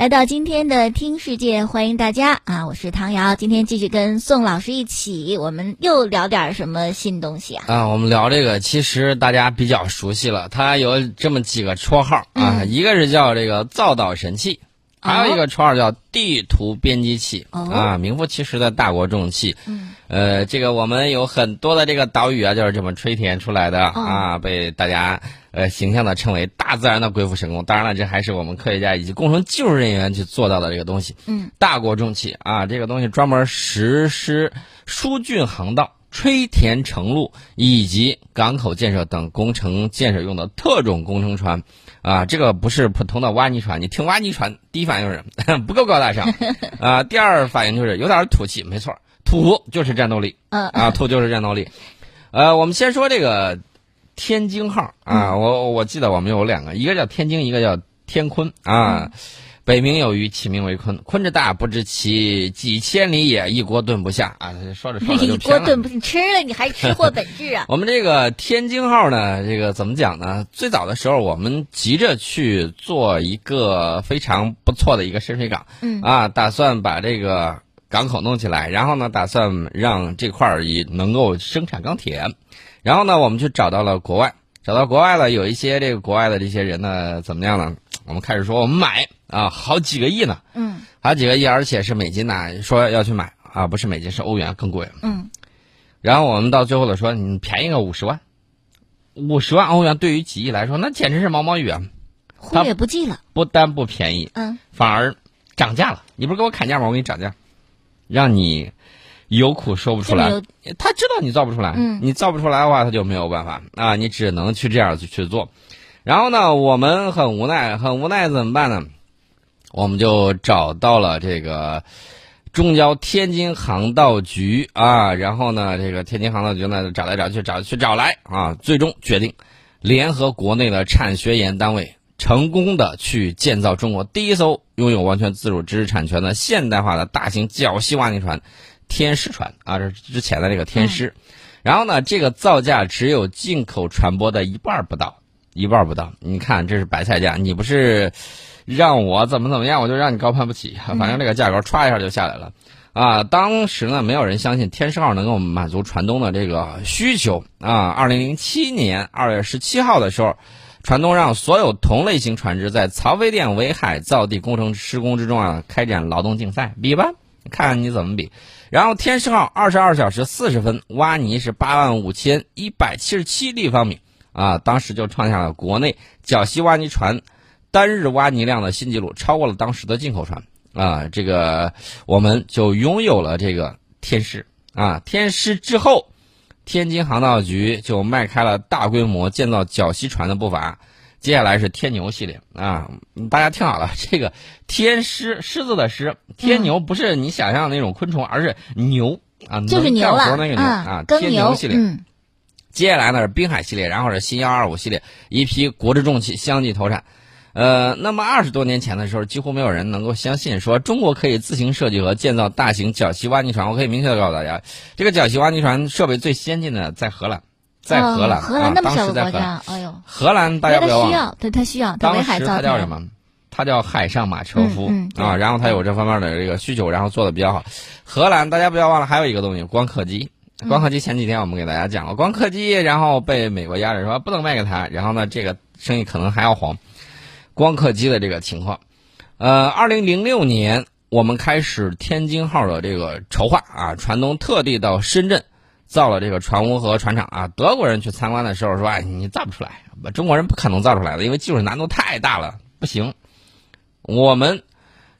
来到今天的听世界，欢迎大家啊！我是唐瑶，今天继续跟宋老师一起，我们又聊点什么新东西啊？啊，我们聊这个，其实大家比较熟悉了，它有这么几个绰号啊，一个是叫这个造岛神器，还有一个绰号叫地图编辑器啊，名副其实的大国重器。嗯，呃，这个我们有很多的这个岛屿啊，就是这么吹填出来的啊，被大家。呃，形象的称为大自然的鬼斧神工。当然了，这还是我们科学家以及工程技术人员去做到的这个东西。嗯，大国重器啊，这个东西专门实施疏浚航道、吹填城路以及港口建设等工程建设用的特种工程船。啊，这个不是普通的挖泥船。你听挖泥船，第一反应是 不够高大上 啊。第二反应就是有点土气。没错，土就是战斗力。嗯啊，土就是战斗力。呃，我们先说这个。天津号啊，我我记得我们有两个，一个叫天津，一个叫天鲲啊。北冥有鱼，其名为鲲。鲲之大，不知其几千里也，一锅炖不下啊。说着说着 就一锅炖不下，吃了你还吃货本质啊。我们这个天津号呢，这个怎么讲呢？最早的时候，我们急着去做一个非常不错的一个深水港，嗯啊，打算把这个港口弄起来，然后呢，打算让这块儿也能够生产钢铁。然后呢，我们就找到了国外，找到国外了，有一些这个国外的这些人呢，怎么样呢？我们开始说我们买啊，好几个亿呢，嗯，好几个亿，而且是美金呐，说要去买啊，不是美金，是欧元更贵，嗯。然后我们到最后的说，你便宜个五十万，五十万欧元对于几亿来说，那简直是毛毛雨啊，忽略不计了。不但不便宜，嗯，反而涨价了。你不是给我砍价吗？我给你涨价，让你。有苦说不出来，他知道你造不出来，嗯你造不出来的话，他就没有办法啊，你只能去这样去去做。然后呢，我们很无奈，很无奈怎么办呢？我们就找到了这个中交天津航道局啊，然后呢，这个天津航道局呢找来找去找去找来啊，最终决定联合国内的产学研单位，成功的去建造中国第一艘拥有完全自主知识产权的现代化的大型绞吸挖泥船。天狮船啊，这是之前的这个天狮，然后呢，这个造价只有进口船舶的一半不到，一半不到。你看，这是白菜价，你不是让我怎么怎么样，我就让你高攀不起。反正这个价格歘一下就下来了啊！当时呢，没有人相信天狮号能够满足船东的这个需求啊。二零零七年二月十七号的时候，船东让所有同类型船只在曹妃甸围海造地工程施工之中啊，开展劳动竞赛，比吧，看看你怎么比。然后天狮号二十二小时四十分挖泥是八万五千一百七十七立方米啊，当时就创下了国内绞吸挖泥船单日挖泥量的新纪录，超过了当时的进口船啊。这个我们就拥有了这个天狮啊。天狮之后，天津航道局就迈开了大规模建造绞吸船的步伐。接下来是天牛系列啊，大家听好了，这个天狮狮子的狮，天牛不是你想象的那种昆虫，而是牛啊，就是牛了那个牛啊，天牛系列。接下来呢是滨海系列，然后是新幺二五系列，一批国之重器相继投产。呃，那么二十多年前的时候，几乎没有人能够相信说中国可以自行设计和建造大型绞吸挖泥船。我可以明确的告诉大家，这个绞吸挖泥船设备最先进的在荷兰。在荷兰，荷兰那么小的国家，哎呦，荷兰大家不要忘了，对他需要，当时他叫什么？他叫海上马车夫啊，然后他有这方面的这个需求，然后做的比较好。荷兰大家不要忘了，还有一个东西，光刻机。光刻机前几天我们给大家讲了，光刻机，然后被美国压着说不能卖给他，然后呢，这个生意可能还要黄。光刻机的这个情况，呃，二零零六年我们开始天津号的这个筹划啊，船东特地到深圳。造了这个船坞和船厂啊，德国人去参观的时候说：“哎，你造不出来，中国人不可能造出来的，因为技术难度太大了，不行。”我们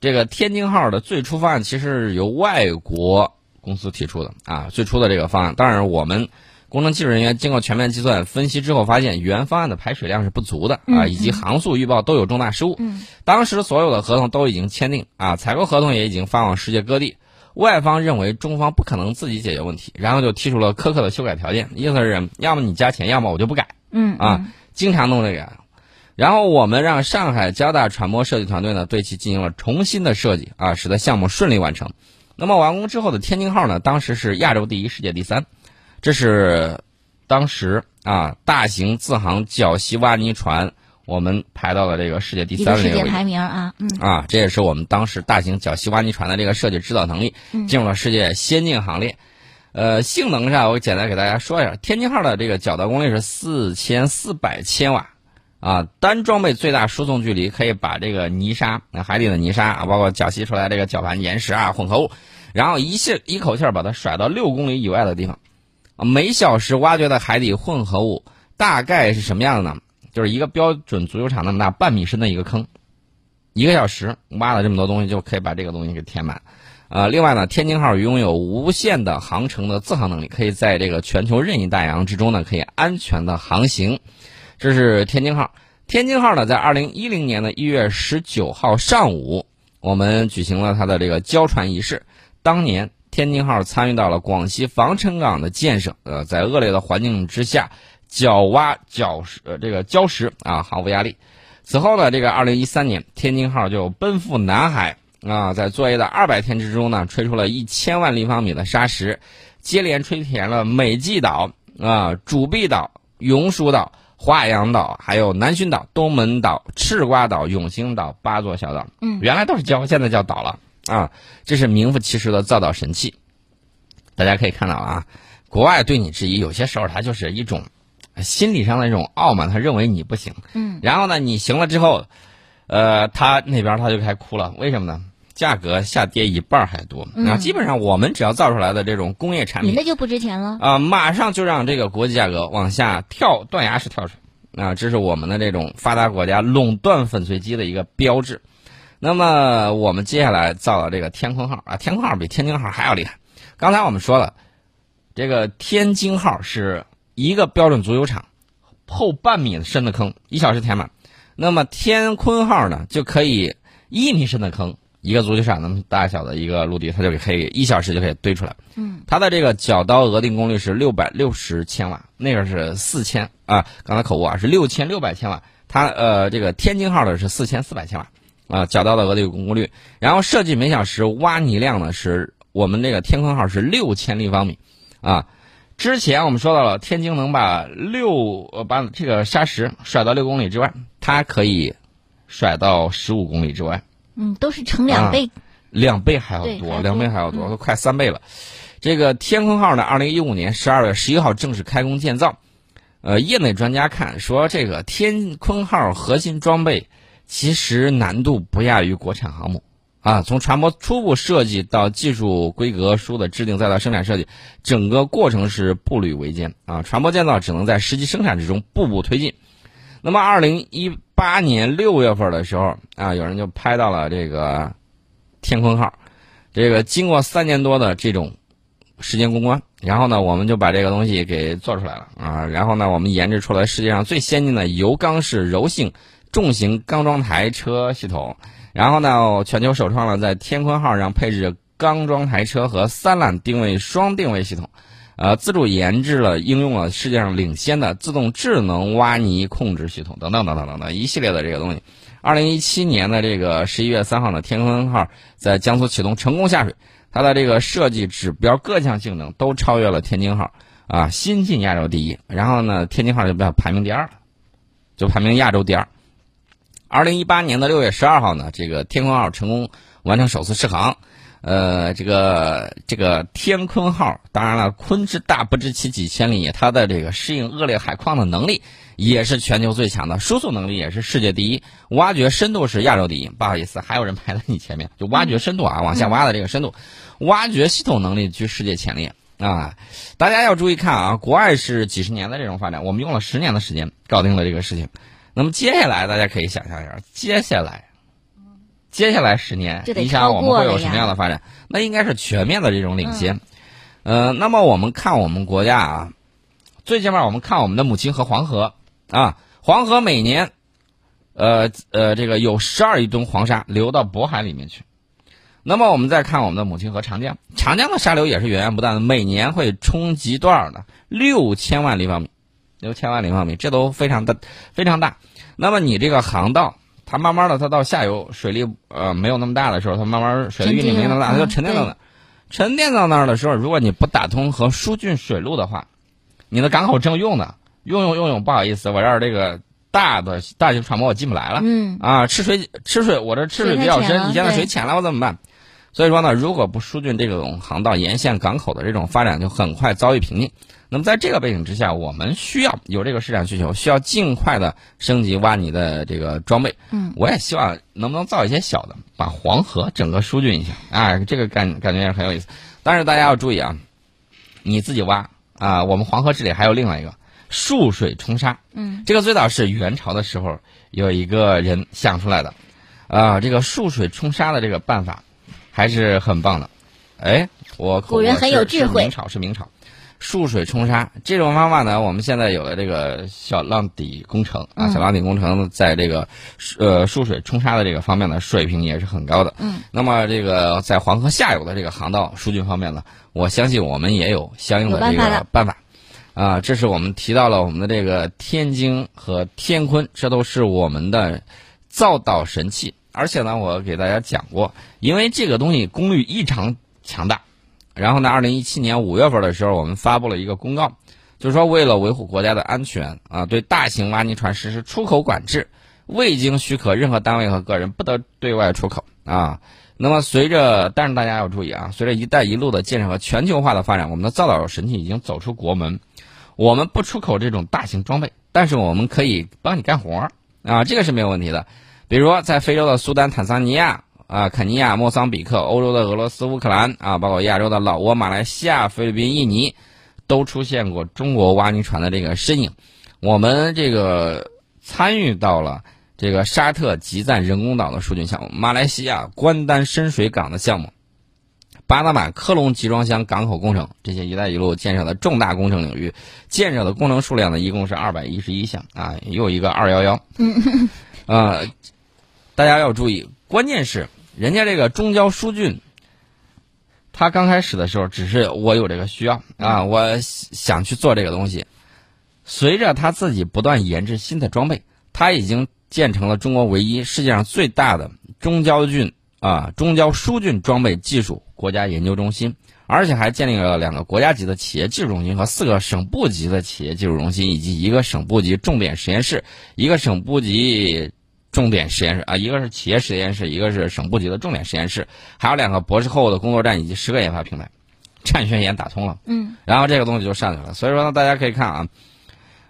这个天津号的最初方案其实是由外国公司提出的啊，最初的这个方案。当然，我们工程技术人员经过全面计算分析之后，发现原方案的排水量是不足的啊，以及航速预报都有重大失误。当时所有的合同都已经签订啊，采购合同也已经发往世界各地。外方认为中方不可能自己解决问题，然后就提出了苛刻的修改条件，意思是要么你加钱，要么我就不改。嗯啊，经常弄这个。然后我们让上海交大船舶设计团队呢对其进行了重新的设计啊，使得项目顺利完成。那么完工之后的天津号呢，当时是亚洲第一，世界第三。这是当时啊大型自航绞吸挖泥船我们排到了这个世界第三位。世界排名啊，嗯啊，这也是我们当时大型绞吸挖泥船的这个设计指导能力进入了世界先进行列。呃，性能上我简单给大家说一下，天津号的这个绞导功率是四千四百千瓦，啊，单装备最大输送距离可以把这个泥沙、海底的泥沙啊，包括绞吸出来这个绞盘岩石啊混合物，然后一气一口气儿把它甩到六公里以外的地方，每小时挖掘的海底混合物大概是什么样的呢？就是一个标准足球场那么大半米深的一个坑，一个小时挖了这么多东西，就可以把这个东西给填满。呃，另外呢，天津号拥有无限的航程的自航能力，可以在这个全球任意大洋之中呢，可以安全的航行。这是天津号。天津号呢，在二零一零年的一月十九号上午，我们举行了它的这个交船仪式。当年，天津号参与到了广西防城港的建设。呃，在恶劣的环境之下。绞挖绞石，呃，这个礁石啊，毫无压力。此后呢，这个二零一三年，天津号就奔赴南海啊，在作业的二百天之中呢，吹出了一千万立方米的沙石，接连吹填了美济岛啊、主碧岛、永暑岛、华阳岛，还有南浔岛、东门岛、赤瓜岛、永兴岛八座小岛。嗯，原来都是礁，现在叫岛了啊。这是名副其实的造岛神器。大家可以看到啊，国外对你质疑，有些时候它就是一种。心理上的一种傲慢，他认为你不行，嗯，然后呢，你行了之后，呃，他那边他就开始哭了，为什么呢？价格下跌一半还多，啊，基本上我们只要造出来的这种工业产品，你那就不值钱了啊，马上就让这个国际价格往下跳，断崖式跳水，啊，这是我们的这种发达国家垄断粉碎机的一个标志。那么我们接下来造的这个天空号啊，天空号比天津号还要厉害。刚才我们说了，这个天津号是。一个标准足球场，厚半米深的坑，一小时填满。那么天鲲号呢，就可以一米深的坑，一个足球场那么大小的一个陆地，它就可以一小时就可以堆出来。嗯，它的这个绞刀额定功率是六百六十千瓦，那个是四千啊，刚才口误啊，是六千六百千瓦。它呃，这个天津号的是四千四百千瓦啊，较大的额定功率。然后设计每小时挖泥量呢，是我们这个天鲲号是六千立方米啊。之前我们说到了，天津能把六呃把这个砂石甩到六公里之外，它可以甩到十五公里之外。嗯，都是成两倍，两倍还要多，两倍还要多，都快三倍了。这个天空号呢，二零一五年十二月十一号正式开工建造。呃，业内专家看说，这个天空号核心装备其实难度不亚于国产航母。啊，从船舶初步设计到技术规格书的制定，再到生产设计，整个过程是步履维艰啊。船舶建造只能在实际生产之中步步推进。那么，二零一八年六月份的时候啊，有人就拍到了这个天空号，这个经过三年多的这种时间攻关，然后呢，我们就把这个东西给做出来了啊。然后呢，我们研制出来世界上最先进的油缸式柔性重型钢装台车系统。然后呢，全球首创了在天鲲号上配置钢装台车和三缆定位双定位系统，呃，自主研制了应用了世界上领先的自动智能挖泥控制系统等等等等等等一系列的这个东西。二零一七年的这个十一月三号呢，天鲲号在江苏启动成功下水，它的这个设计指标各项性能都超越了天津号啊，新晋亚洲第一。然后呢，天津号就不要排名第二了，就排名亚洲第二。二零一八年的六月十二号呢，这个天鲲号成功完成首次试航。呃，这个这个天鲲号，当然了，鲲之大不知其几千里，它的这个适应恶劣海况的能力也是全球最强的，输送能力也是世界第一，挖掘深度是亚洲第一。不好意思，还有人排在你前面，就挖掘深度啊，往下挖的这个深度，挖掘系统能力居世界前列啊！大家要注意看啊，国外是几十年的这种发展，我们用了十年的时间搞定了这个事情。那么接下来，大家可以想象一下，接下来，接下来十年，你想我们会有什么样的发展？那应该是全面的这种领先。呃，那么我们看我们国家啊，最起码我们看我们的母亲河黄河啊，黄河每年，呃呃，这个有十二亿吨黄沙流到渤海里面去。那么我们再看我们的母亲河长江，长江的沙流也是源源不断的，每年会冲击多少呢？六千万立方米。六千万立方米，这都非常的非常大。那么你这个航道，它慢慢的，它到下游水力呃没有那么大的时候，它慢慢水力没那么大，它就沉淀到那。沉淀到那儿的时候，如果你不打通和疏浚水路的话，你的港口正用呢，用用用用，不好意思，我这儿这个。大的大型船舶我进不来了。嗯啊，吃水吃水，我这吃水比较深，你现在水浅了，我怎么办？所以说呢，如果不疏浚这种航道沿线港口的这种发展，就很快遭遇瓶颈。那么在这个背景之下，我们需要有这个市场需求，需要尽快的升级挖泥的这个装备。嗯，我也希望能不能造一些小的，把黄河整个疏浚一下。哎，这个感感觉也是很有意思。但是大家要注意啊，你自己挖啊，我们黄河治理还有另外一个束水冲沙。嗯，这个最早是元朝的时候有一个人想出来的，啊，这个束水冲沙的这个办法。还是很棒的，哎，我古人很有智慧。明朝是明朝，蓄水冲沙这种方法呢，我们现在有了这个小浪底工程啊，小浪底工程在这个呃束水冲沙的这个方面呢，水平也是很高的。嗯，那么这个在黄河下游的这个航道疏浚方面呢，我相信我们也有相应的这个办法。啊，这是我们提到了我们的这个天津和天坤，这都是我们的造岛神器。而且呢，我给大家讲过，因为这个东西功率异常强大。然后呢，二零一七年五月份的时候，我们发布了一个公告，就是说为了维护国家的安全啊，对大型挖泥船实施出口管制，未经许可，任何单位和个人不得对外出口啊。那么随着，但是大家要注意啊，随着“一带一路”的建设和全球化的发展，我们的造岛神器已经走出国门。我们不出口这种大型装备，但是我们可以帮你干活啊，这个是没有问题的。比如在非洲的苏丹、坦桑尼亚、啊肯尼亚、莫桑比克，欧洲的俄罗斯、乌克兰，啊，包括亚洲的老挝、马来西亚、菲律宾、印尼，都出现过中国挖泥船的这个身影。我们这个参与到了这个沙特集赞人工岛的疏浚项目，马来西亚关丹深水港的项目，巴拿马科隆集装箱港口工程，这些“一带一路”建设的重大工程领域，建设的工程数量呢，一共是二百一十一项啊，又一个二幺幺，啊。大家要注意，关键是人家这个中交疏浚，他刚开始的时候只是我有这个需要啊，我想去做这个东西。随着他自己不断研制新的装备，他已经建成了中国唯一、世界上最大的中交浚啊中交疏浚装备技术国家研究中心，而且还建立了两个国家级的企业技术中心和四个省部级的企业技术中心，以及一个省部级重点实验室，一个省部级。重点实验室啊，一个是企业实验室，一个是省部级的重点实验室，还有两个博士后的工作站以及十个研发平台，产学研打通了，嗯，然后这个东西就上去了。所以说呢，大家可以看啊，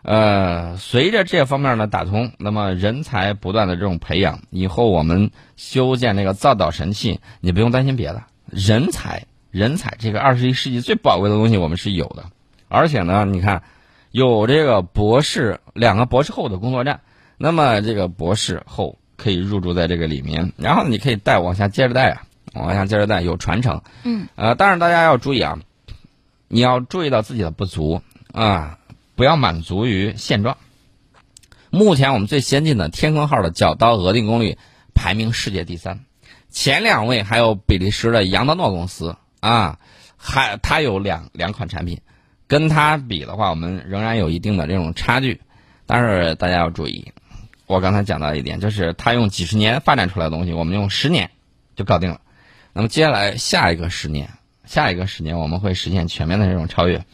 呃，随着这方面的打通，那么人才不断的这种培养，以后我们修建那个造岛神器，你不用担心别的，人才，人才，这个二十一世纪最宝贵的东西我们是有的，而且呢，你看，有这个博士两个博士后的工作站。那么这个博士后可以入住在这个里面，然后你可以带往下接着带啊，往下接着带有传承。嗯。呃，但是大家要注意啊，你要注意到自己的不足啊，不要满足于现状。目前我们最先进的天坑号的角刀额定功率排名世界第三，前两位还有比利时的杨德诺公司啊，还它有两两款产品，跟它比的话，我们仍然有一定的这种差距。但是大家要注意。我刚才讲到一点，就是他用几十年发展出来的东西，我们用十年就搞定了。那么接下来下一个十年，下一个十年我们会实现全面的这种超越。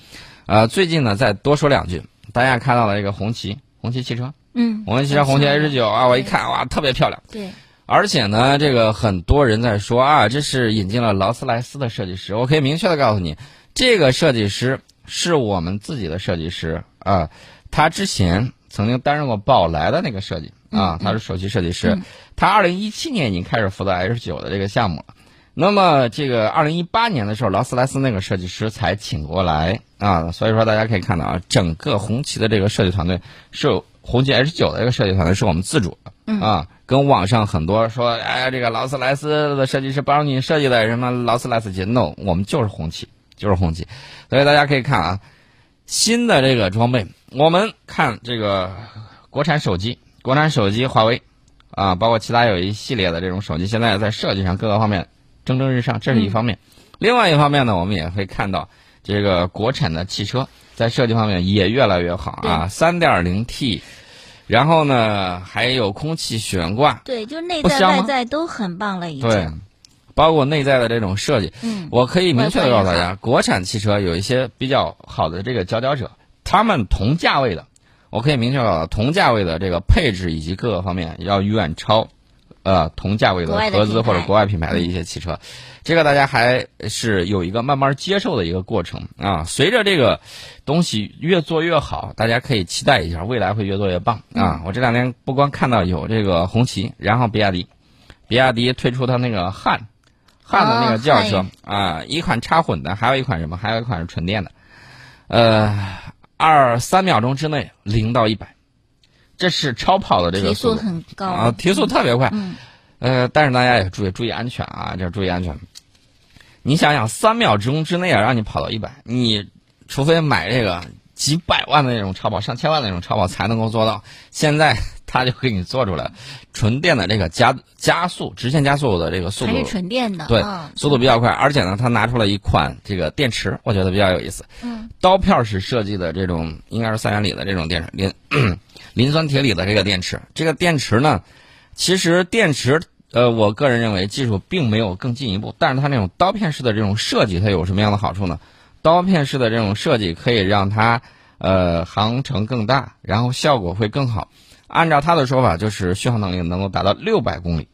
呃，最近呢，再多说两句，大家看到了一个红旗，红旗汽车，嗯，红旗汽车红旗 H 九啊，我一看哇，特别漂亮。对。而且呢，这个很多人在说啊，这是引进了劳斯莱斯的设计师。我可以明确的告诉你，这个设计师是我们自己的设计师啊，他之前。曾经担任过宝来的那个设计啊，他是首席设计师。他二零一七年已经开始负责 H 九的这个项目了。那么这个二零一八年的时候，劳斯莱斯那个设计师才请过来啊。所以说大家可以看到啊，整个红旗的这个设计团队是红旗 H 九的这个设计团队是我们自主的啊。跟网上很多说哎这个劳斯莱斯的设计师帮你设计的什么劳斯莱斯节 no，我们就是红旗，就是红旗。所以大家可以看啊。新的这个装备，我们看这个国产手机，国产手机华为，啊，包括其他有一系列的这种手机，现在在设计上各个方面蒸蒸日上，这是一方面。另外一方面呢，我们也会看到这个国产的汽车在设计方面也越来越好啊，三点零 T，然后呢还有空气悬挂，对，就内在外在都很棒了，已经。对。包括内在的这种设计，嗯，我可以明确的告诉大家，国产汽车有一些比较好的这个佼佼者，他们同价位的，我可以明确到同价位的这个配置以及各个方面要远超，呃，同价位的合资或者国外品牌的一些汽车。这个大家还是有一个慢慢接受的一个过程啊。随着这个东西越做越好，大家可以期待一下，未来会越做越棒啊。我这两天不光看到有这个红旗，然后比亚迪，比亚迪推出它那个汉。汉的那个轿车啊，一款插混的，还有一款什么？还有一款是纯电的，呃，二三秒钟之内零到一百，这是超跑的这个速度很高啊，提速特别快。呃，但是大家也注意注意安全啊，这注意安全。你想想，三秒钟之内啊，让你跑到一百，你除非买这个几百万的那种超跑、上千万的那种超跑才能够做到。现在。它就给你做出来，纯电的这个加加速直线加速的这个速度，还是纯电的，对，速度比较快。而且呢，它拿出了一款这个电池，我觉得比较有意思。嗯，刀片式设计的这种应该是三元锂的这种电池，磷 磷酸铁锂的这个电池。这个电池呢，其实电池，呃，我个人认为技术并没有更进一步，但是它那种刀片式的这种设计，它有什么样的好处呢？刀片式的这种设计可以让它呃航程更大，然后效果会更好。按照他的说法，就是续航能力能够达到六百公里，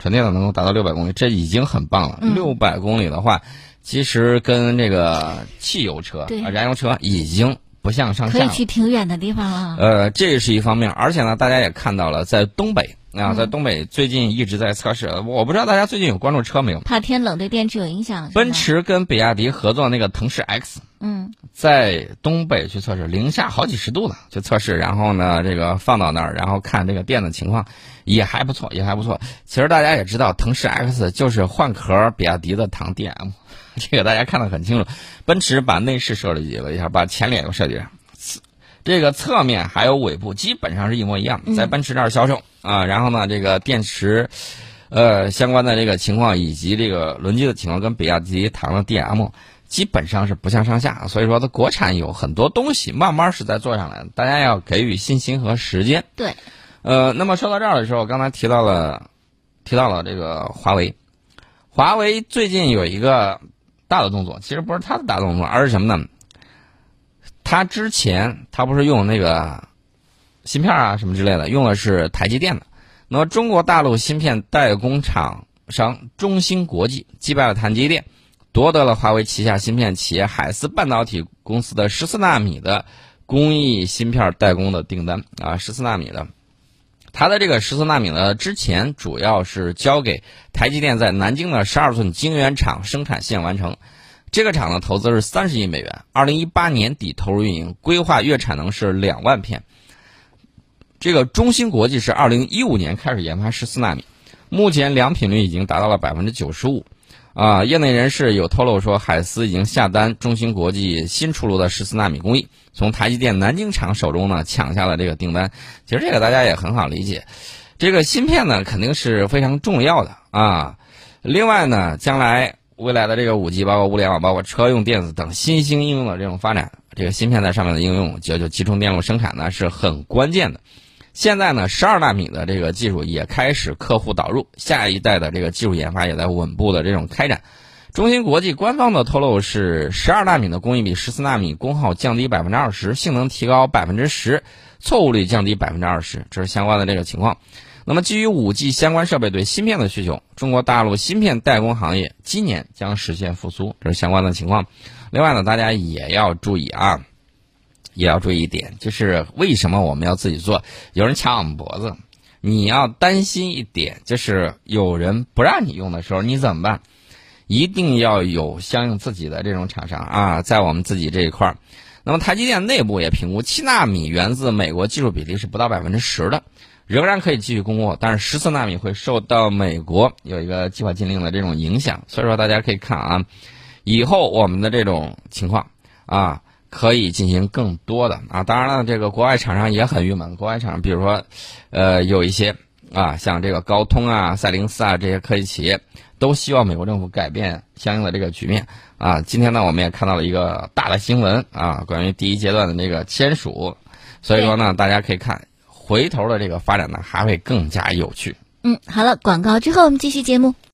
纯电的能够达到六百公里，这已经很棒了。六百公里的话，其实跟这个汽油车、燃油车已经不相上下。可以去挺远的地方了。呃，这是一方面，而且呢，大家也看到了，在东北啊，在东北最近一直在测试。我不知道大家最近有关注车没有？怕天冷对电池有影响。奔驰跟比亚迪合作那个腾势 X。嗯，在东北去测试，零下好几十度呢，去测试，然后呢，这个放到那儿，然后看这个电的情况，也还不错，也还不错。其实大家也知道，腾势 X 就是换壳比亚迪的唐 DM，这个大家看得很清楚。奔驰把内饰设计了一下，把前脸又设计了，这个侧面还有尾部基本上是一模一样，在奔驰这儿销售啊。然后呢，这个电池，呃，相关的这个情况以及这个轮机的情况，跟比亚迪唐的 DM。基本上是不相上下，所以说它国产有很多东西慢慢是在做上来的，大家要给予信心和时间。对，呃，那么说到这儿的时候，刚才提到了，提到了这个华为，华为最近有一个大的动作，其实不是它的大动作，而是什么呢？它之前它不是用那个芯片啊什么之类的，用的是台积电的，那么中国大陆芯片代工厂商中芯国际击败了台积电。夺得了华为旗下芯片企业海思半导体公司的十四纳米的工艺芯片代工的订单啊，十四纳米的，它的这个十四纳米呢，之前主要是交给台积电在南京的十二寸晶圆厂生产线完成，这个厂的投资是三十亿美元，二零一八年底投入运营，规划月产能是两万片。这个中芯国际是二零一五年开始研发十四纳米，目前良品率已经达到了百分之九十五。啊，业内人士有透露说，海思已经下单中芯国际新出炉的十四纳米工艺，从台积电南京厂手中呢抢下了这个订单。其实这个大家也很好理解，这个芯片呢肯定是非常重要的啊。另外呢，将来未来的这个五 G，包括物联网，包括车用电子等新兴应用的这种发展，这个芯片在上面的应用，就就集成电路生产呢是很关键的。现在呢，十二纳米的这个技术也开始客户导入，下一代的这个技术研发也在稳步的这种开展。中芯国际官方的透露是，十二纳米的工艺比十四纳米功耗降低百分之二十，性能提高百分之十，错误率降低百分之二十，这是相关的这个情况。那么，基于五 G 相关设备对芯片的需求，中国大陆芯片代工行业今年将实现复苏，这是相关的情况。另外呢，大家也要注意啊。也要注意一点，就是为什么我们要自己做？有人掐我们脖子，你要担心一点，就是有人不让你用的时候，你怎么办？一定要有相应自己的这种厂商啊，在我们自己这一块儿。那么台积电内部也评估，七纳米源自美国技术比例是不到百分之十的，仍然可以继续供货，但是十四纳米会受到美国有一个计划禁令的这种影响。所以说，大家可以看啊，以后我们的这种情况啊。可以进行更多的啊，当然了，这个国外厂商也很郁闷。国外厂商，比如说，呃，有一些啊，像这个高通啊、赛灵思啊这些科技企业，都希望美国政府改变相应的这个局面啊。今天呢，我们也看到了一个大的新闻啊，关于第一阶段的那个签署，所以说呢，大家可以看回头的这个发展呢，还会更加有趣。嗯，好了，广告之后我们继续节目。